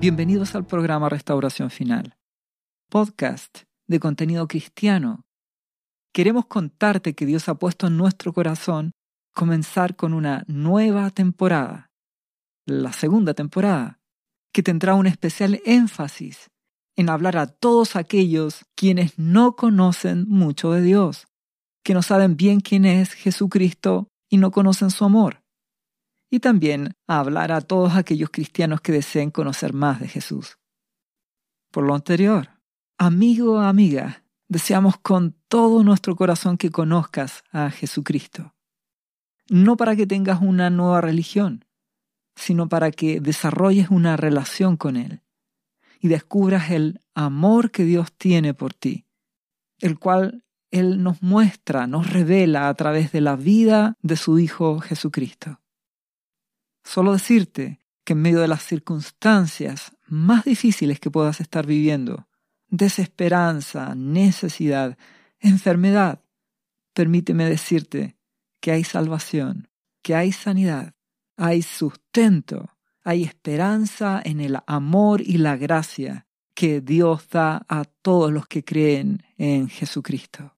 Bienvenidos al programa Restauración Final, podcast de contenido cristiano. Queremos contarte que Dios ha puesto en nuestro corazón comenzar con una nueva temporada, la segunda temporada, que tendrá un especial énfasis en hablar a todos aquellos quienes no conocen mucho de Dios, que no saben bien quién es Jesucristo y no conocen su amor y también a hablar a todos aquellos cristianos que deseen conocer más de Jesús. Por lo anterior, amigo o amiga, deseamos con todo nuestro corazón que conozcas a Jesucristo. No para que tengas una nueva religión, sino para que desarrolles una relación con Él y descubras el amor que Dios tiene por ti, el cual Él nos muestra, nos revela a través de la vida de su Hijo Jesucristo. Solo decirte que en medio de las circunstancias más difíciles que puedas estar viviendo, desesperanza, necesidad, enfermedad, permíteme decirte que hay salvación, que hay sanidad, hay sustento, hay esperanza en el amor y la gracia que Dios da a todos los que creen en Jesucristo.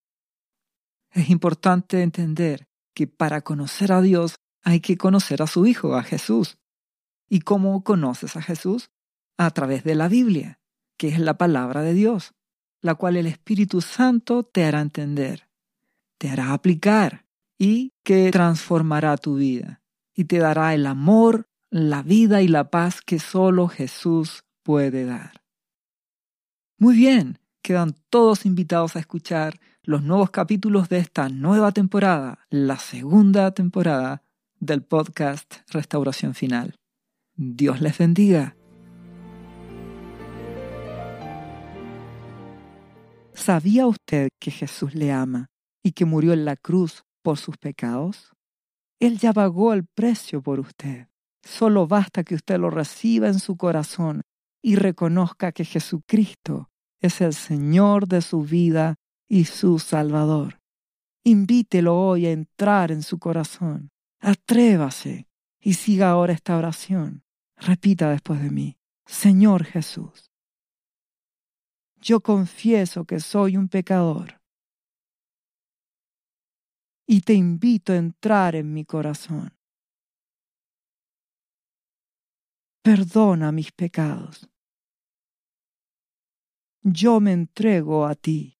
Es importante entender que para conocer a Dios hay que conocer a su Hijo, a Jesús. ¿Y cómo conoces a Jesús? A través de la Biblia, que es la palabra de Dios, la cual el Espíritu Santo te hará entender, te hará aplicar y que transformará tu vida y te dará el amor, la vida y la paz que solo Jesús puede dar. Muy bien, quedan todos invitados a escuchar los nuevos capítulos de esta nueva temporada, la segunda temporada del podcast Restauración Final. Dios les bendiga. ¿Sabía usted que Jesús le ama y que murió en la cruz por sus pecados? Él ya pagó el precio por usted. Solo basta que usted lo reciba en su corazón y reconozca que Jesucristo es el Señor de su vida y su Salvador. Invítelo hoy a entrar en su corazón Atrévase y siga ahora esta oración. Repita después de mí, Señor Jesús, yo confieso que soy un pecador y te invito a entrar en mi corazón. Perdona mis pecados. Yo me entrego a ti.